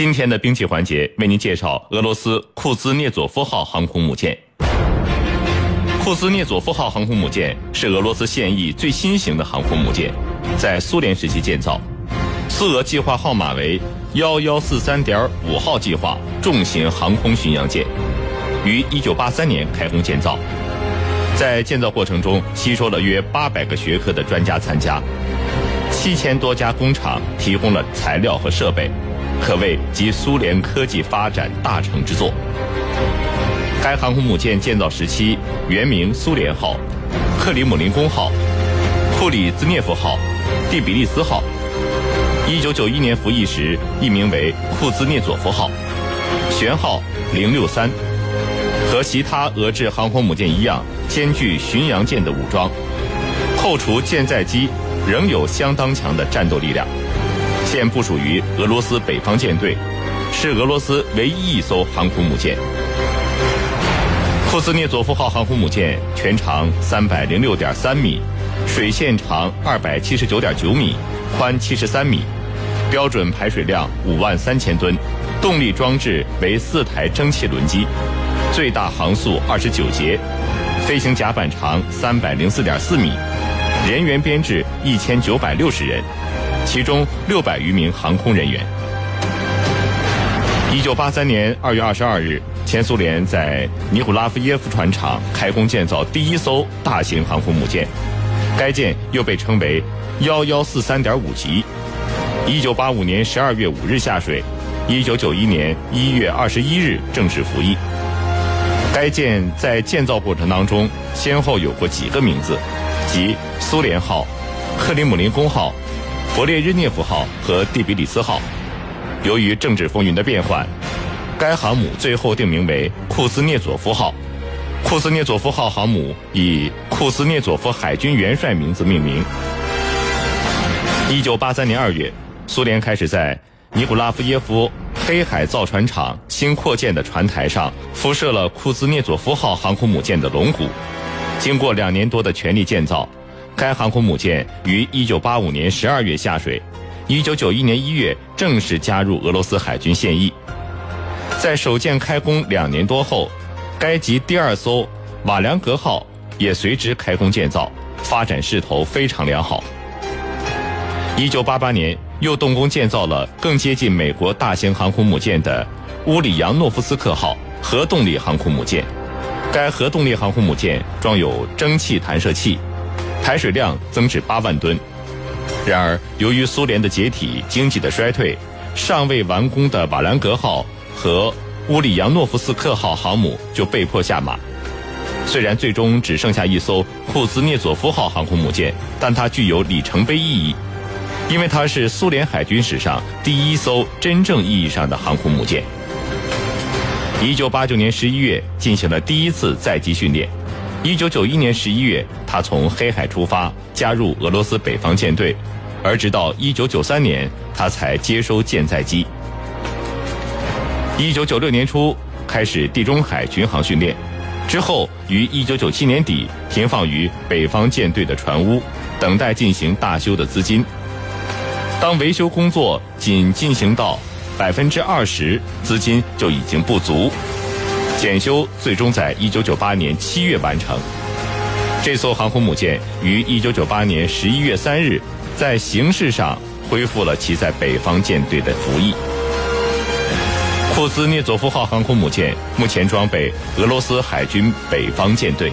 今天的兵器环节为您介绍俄罗斯库兹涅佐夫号航空母舰。库兹涅佐夫号航空母舰是俄罗斯现役最新型的航空母舰，在苏联时期建造，苏俄计划号码为幺幺四三点五号计划重型航空巡洋舰，于一九八三年开工建造。在建造过程中，吸收了约八百个学科的专家参加，七千多家工厂提供了材料和设备，可谓集苏联科技发展大成之作。该航空母舰建造时期原名苏联号、克里姆林宫号、库里兹涅夫号、蒂比利斯号。一九九一年服役时译名为库兹涅佐夫号，舷号零六三。和其他俄制航空母舰一样，兼具巡洋舰的武装，扣除舰载机，仍有相当强的战斗力量。现不属于俄罗斯北方舰队，是俄罗斯唯一一艘航空母舰。库兹涅佐夫号航空母舰全长三百零六点三米，水线长二百七十九点九米，宽七十三米，标准排水量五万三千吨，动力装置为四台蒸汽轮机，最大航速二十九节，飞行甲板长三百零四点四米，人员编制一千九百六十人，其中六百余名航空人员。一九八三年二月二十二日。前苏联在尼古拉夫耶夫船厂开工建造第一艘大型航空母舰，该舰又被称为幺幺四三点五级。一九八五年十二月五日下水，一九九一年一月二十一日正式服役。该舰在建造过程当中先后有过几个名字，即苏联号、克里姆林宫号、勃列日涅夫号和蒂比里斯号。由于政治风云的变换。该航母最后定名为库兹涅佐夫号，库兹涅佐夫号航母以库兹涅佐夫海军元帅名字命名。一九八三年二月，苏联开始在尼古拉夫耶夫黑海造船厂新扩建的船台上铺设了库兹涅佐夫号航空母舰的龙骨。经过两年多的全力建造，该航空母舰于一九八五年十二月下水，一九九一年一月正式加入俄罗斯海军现役。在首舰开工两年多后，该级第二艘瓦良格号也随之开工建造，发展势头非常良好。一九八八年，又动工建造了更接近美国大型航空母舰的乌里扬诺夫斯克号核动力航空母舰。该核动力航空母舰装有蒸汽弹射器，排水量增至八万吨。然而，由于苏联的解体、经济的衰退，尚未完工的瓦良格号。和乌里扬诺夫斯克号航母就被迫下马。虽然最终只剩下一艘库兹涅佐夫号航空母舰，但它具有里程碑意义，因为它是苏联海军史上第一艘真正意义上的航空母舰。一九八九年十一月进行了第一次载机训练，一九九一年十一月，他从黑海出发，加入俄罗斯北方舰队，而直到一九九三年，他才接收舰载机。一九九六年初开始地中海巡航训练，之后于一九九七年底停放于北方舰队的船坞，等待进行大修的资金。当维修工作仅进行到百分之二十，资金就已经不足，检修最终在一九九八年七月完成。这艘航空母舰于一九九八年十一月三日，在形式上恢复了其在北方舰队的服役。库兹涅佐夫号航空母舰目前装备俄罗斯海军北方舰队。